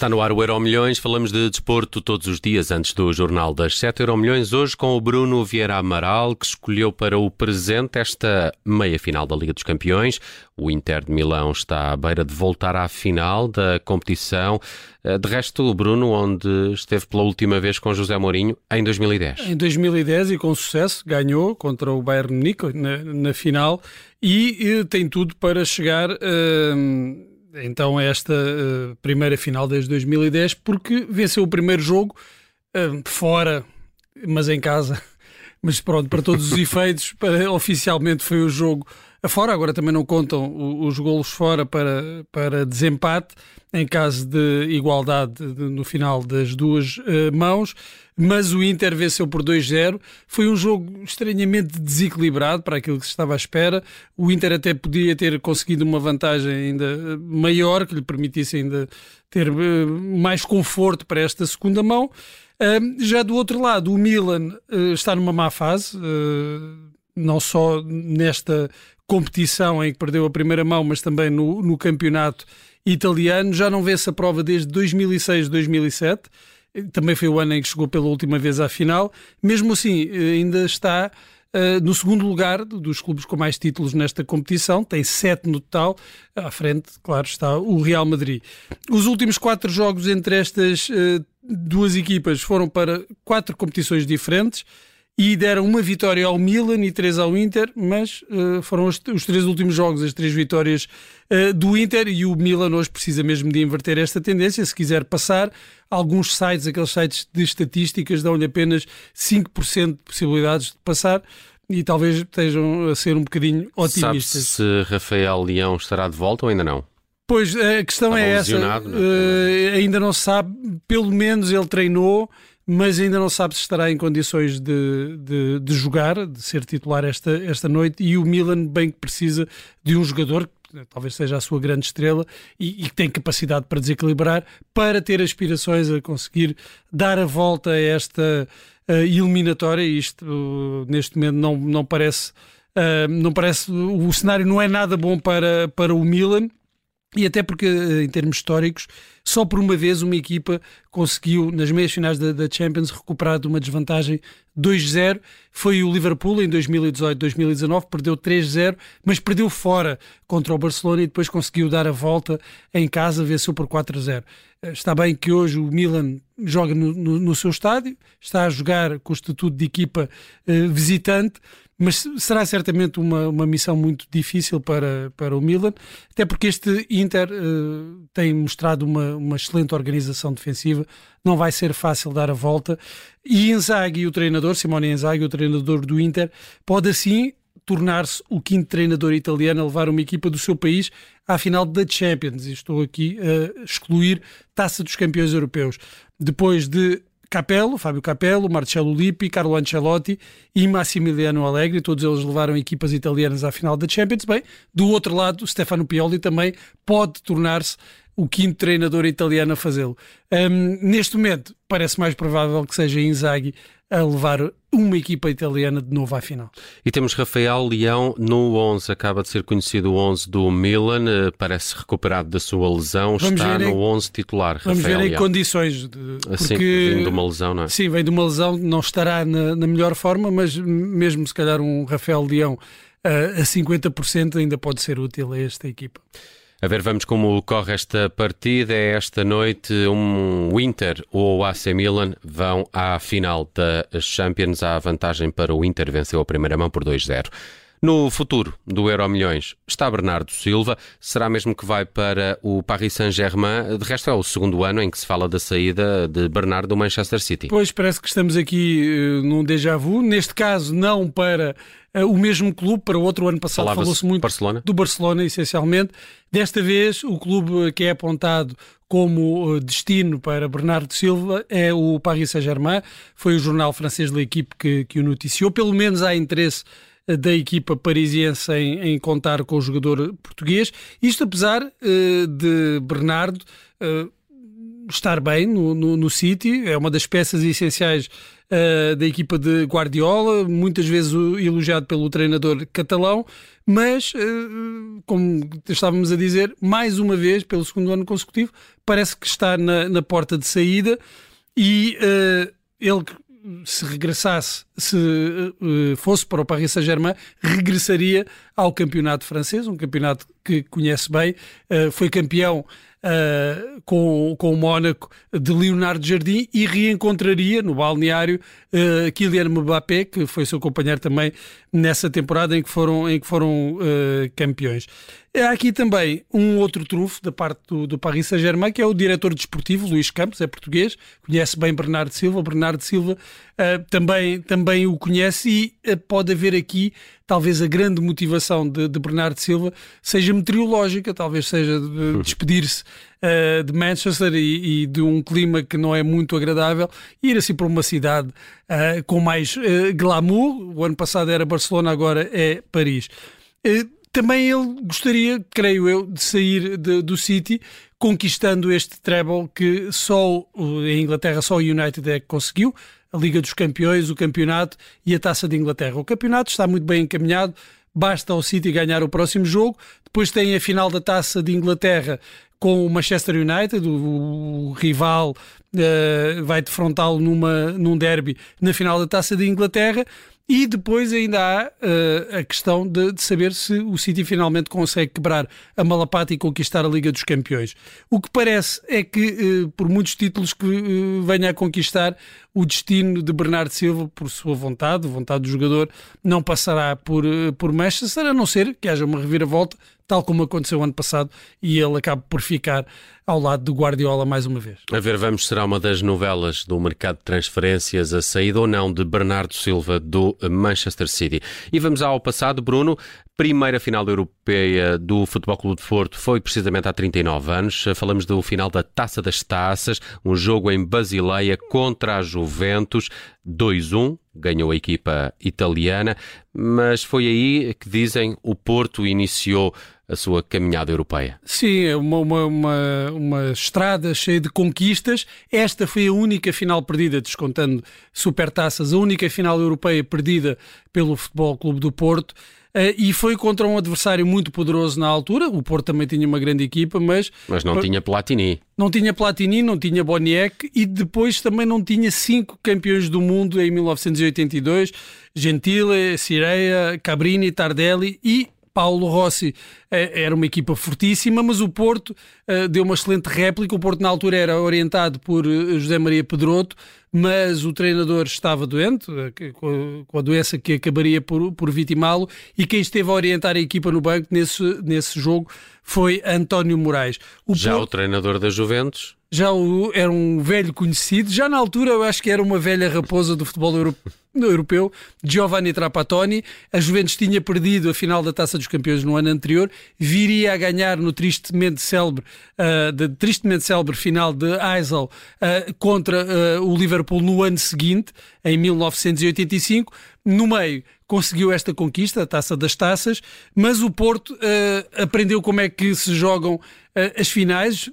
Está no ar o Euro Milhões, falamos de desporto todos os dias antes do Jornal das 7 Euro Milhões, hoje com o Bruno Vieira Amaral, que escolheu para o presente esta meia-final da Liga dos Campeões. O Inter de Milão está à beira de voltar à final da competição. Eh, de resto, o Bruno, onde esteve pela última vez com José Mourinho, em 2010. Em 2010 e com sucesso, ganhou contra o Bayern Munique na, na final e, e, tem tudo para chegar... Uh então esta uh, primeira final desde 2010 porque venceu o primeiro jogo uh, fora, mas em casa. Mas pronto, para todos os efeitos, para, oficialmente foi o jogo a fora. Agora também não contam os, os golos fora para, para desempate em caso de igualdade de, no final das duas uh, mãos, mas o Inter venceu por 2-0. Foi um jogo estranhamente desequilibrado para aquilo que se estava à espera. O Inter até podia ter conseguido uma vantagem ainda maior, que lhe permitisse ainda ter uh, mais conforto para esta segunda mão. Já do outro lado, o Milan está numa má fase, não só nesta competição em que perdeu a primeira mão, mas também no, no campeonato italiano. Já não vê-se a prova desde 2006, 2007. Também foi o ano em que chegou pela última vez à final. Mesmo assim, ainda está uh, no segundo lugar dos clubes com mais títulos nesta competição. Tem sete no total. À frente, claro, está o Real Madrid. Os últimos quatro jogos entre estas uh, duas equipas foram para quatro competições diferentes e deram uma vitória ao Milan e três ao Inter, mas uh, foram os, os, três últimos jogos, as três vitórias uh, do Inter e o Milan hoje precisa mesmo de inverter esta tendência, se quiser passar. Alguns sites, aqueles sites de estatísticas, dão-lhe apenas 5% de possibilidades de passar e talvez estejam a ser um bocadinho otimistas. Sabe se Rafael Leão estará de volta ou ainda não? Pois, a questão Estava é essa. Uh, ainda não se sabe, pelo menos ele treinou mas ainda não sabe se estará em condições de, de, de, jogar, de ser titular esta, esta noite. E o Milan, bem que precisa de um jogador talvez seja a sua grande estrela e, que tem capacidade para desequilibrar, para ter aspirações a conseguir dar a volta a esta uh, eliminatória. Isto uh, neste momento não, não parece. Uh, não parece o cenário não é nada bom para, para o Milan e até porque, eh, em termos históricos, só por uma vez uma equipa conseguiu, nas meias finais da, da Champions, recuperar de uma desvantagem 2-0. Foi o Liverpool em 2018-2019, perdeu 3-0, mas perdeu fora contra o Barcelona e depois conseguiu dar a volta em casa, venceu por 4-0. Eh, está bem que hoje o Milan joga no, no, no, seu estádio, está a jogar com o estatuto de equipa uh, visitante, mas será certamente uma, uma missão muito difícil para, para o Milan, até porque este Inter uh, tem mostrado uma, uma excelente organização defensiva, não vai ser fácil dar a volta, e Inzaghi, o treinador, Simone Inzaghi, o treinador do Inter, pode assim tornar-se o quinto treinador italiano a levar uma equipa do seu país à final da Champions, e estou aqui a excluir Taça dos Campeões Europeus. Depois de Capello, Fábio Capello, Marcello Lippi, Carlo Ancelotti e Massimiliano Allegri, todos eles levaram equipas italianas à final da Champions. Bem, do outro lado, Stefano Pioli também pode tornar-se o quinto treinador italiano a fazê-lo. Um, neste momento, parece mais provável que seja Inzaghi a levar uma equipa italiana de novo à final. E temos Rafael Leão no 11, acaba de ser conhecido o 11 do Milan, eh, parece recuperado da sua lesão, vamos está no 11 titular. Vamos Rafael ver em condições. De, assim, vem de uma lesão, não é? Sim, vem de uma lesão, não estará na, na melhor forma, mas mesmo se calhar um Rafael Leão uh, a 50% ainda pode ser útil a esta equipa. A ver, vamos como corre esta partida. É esta noite um Inter ou o AC Milan vão à final da Champions. Há vantagem para o Inter, venceu a primeira mão por 2-0. No futuro do Euro Milhões está Bernardo Silva. Será mesmo que vai para o Paris Saint-Germain? De resto, é o segundo ano em que se fala da saída de Bernardo do Manchester City. Pois parece que estamos aqui uh, num déjà vu. Neste caso, não para o mesmo clube, para o outro ano passado falou-se muito Barcelona. do Barcelona, essencialmente. Desta vez, o clube que é apontado como uh, destino para Bernardo Silva é o Paris Saint-Germain. Foi o jornal francês da equipe que, que o noticiou. Pelo menos há interesse da equipa parisiense em, em, contar com o jogador português. Isto apesar uh, de Bernardo uh, estar bem no, no, no City, é uma das peças essenciais uh, da equipa de Guardiola, muitas vezes elogiado pelo treinador catalão, mas, uh, como estávamos a dizer, mais uma vez, pelo segundo ano consecutivo, parece que está na, na porta de saída. E uh, ele se regressasse, se fosse para o Paris Saint-Germain, regressaria ao campeonato francês, um campeonato que conhece bem, uh, foi campeão uh, com, com o Mónaco de Leonardo Jardim e reencontraria no balneário uh, Kylian Mbappé, que foi seu companheiro também nessa temporada em que foram, em que foram campeões. Há aqui também um outro trunfo da parte do, do Paris Saint-Germain, que é o diretor desportivo, Luís Campos, é português, conhece bem Bernardo Silva. Bernardo Silva também, também o conhece e pode haver aqui talvez a grande motivação de, de Bernardo Silva seja meteorológica, talvez seja de uhum. despedir-se uh, de Manchester e, e, de um clima que não é muito agradável, ir assim para uma cidade uh, com mais uh, glamour. O ano passado era Barcelona, agora é Paris. também ele gostaria, creio eu, de sair de, do City conquistando este treble que só em Inglaterra só o United é que conseguiu a Liga dos Campeões, o campeonato e a Taça de Inglaterra. O campeonato está muito bem encaminhado, basta ao City ganhar o próximo jogo. Depois tem a final da Taça de Inglaterra com o Manchester United, o, o rival uh, vai defrontá-lo num derby na final da Taça de Inglaterra. E depois ainda há uh, a questão de, de, saber se o City finalmente consegue quebrar a malapata e conquistar a Liga dos Campeões. O que parece é que, uh, por muitos títulos que uh, venha a conquistar, o destino de Bernardo Silva, por sua vontade, vontade do jogador, não passará por, por Manchester, a não ser que haja uma reviravolta, tal como aconteceu ano passado, e ele acabe por ficar ao lado do Guardiola mais uma vez. A ver, vamos, será uma das novelas do mercado de transferências, a saída ou não de Bernardo Silva do Manchester City. E vamos ao passado, Bruno. Primeira final europeia do Futebol Clube de Porto foi precisamente há 39 anos. Falamos do final da Taça das Taças, um jogo em Basileia contra a Juventus, 2-1, ganhou a equipa italiana, mas foi aí que dizem o Porto iniciou a sua caminhada europeia. Sim, é uma, uma, uma, uma, estrada cheia de conquistas. Esta foi a única final perdida, descontando supertaças, a única final europeia perdida pelo Futebol Clube do Porto. Uh, e foi contra um adversário muito poderoso na altura. O Porto também tinha uma grande equipa, mas. Mas não tinha Platini. Não tinha Platini, não tinha Boniek e depois também não tinha cinco campeões do mundo em 1982: Gentile, Cireia, Cabrini, Tardelli e Paulo Rossi eh, era uma equipa fortíssima, mas o Porto uh, deu uma excelente réplica. O Porto, na altura, era orientado por uh, José Maria Pedroto, mas o treinador estava doente, com, a, doença que acabaria por, por vitimá-lo, e quem esteve a orientar a equipa no banco nesse, nesse jogo foi António Moraes. O Já Porto... o treinador da Juventus? Já o, era um velho conhecido, já na altura eu acho que era uma velha raposa do futebol europeu, Giovanni Trapattoni. A Juventus tinha perdido a final da Taça dos Campeões no ano anterior, viria a ganhar no tristemente célebre, uh, de, tristemente célebre final de Eisel uh, contra uh, o Liverpool no ano seguinte, em 1985. No meio, conseguiu esta conquista, a taça das taças, mas o Porto aprendeu como é que se jogam as finais,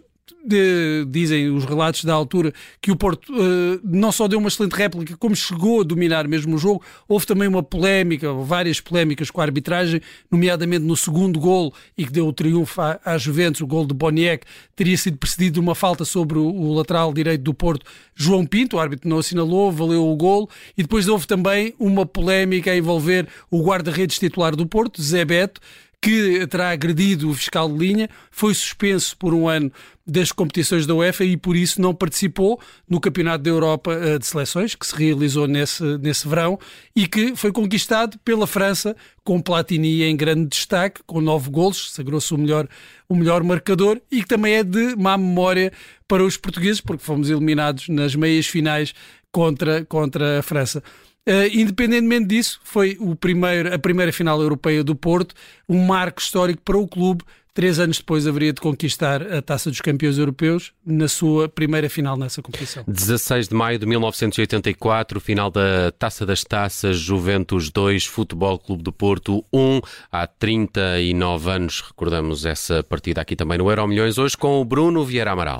de, dizem os relatos da altura que o Porto uh, não só deu uma excelente réplica, como chegou a dominar mesmo o jogo. Houve também uma polémica, várias polémicas com a arbitragem, nomeadamente no segundo gol e que deu o triunfo à, Juventus, o gol de Boniek, teria sido precedido de uma falta sobre o, o, lateral direito do Porto, João Pinto, o árbitro não assinalou, valeu o gol. E depois houve também uma polémica a envolver o guarda-redes titular do Porto, Zé Beto, que terá agredido o fiscal de linha, foi suspenso por um ano das competições da UEFA e por isso não participou no Campeonato da Europa eh, de Seleções, que se realizou nesse, nesse verão e que foi conquistado pela França com Platini em grande destaque, com nove golos, sagrou-se o melhor, o melhor marcador e que também é de má memória para os portugueses, porque fomos eliminados nas meias finais contra, contra a França. Uh, independentemente disso, foi o primeiro, a primeira final europeia do Porto, um marco histórico para o clube. Três anos depois haveria de conquistar a Taça dos Campeões Europeus na sua primeira final nessa competição. 16 de maio de 1984, final da Taça das Taças, Juventus 2, Futebol Clube do Porto 1. Há 39 anos recordamos essa partida aqui também no Euro Milhões, hoje com o Bruno Vieira Amaral.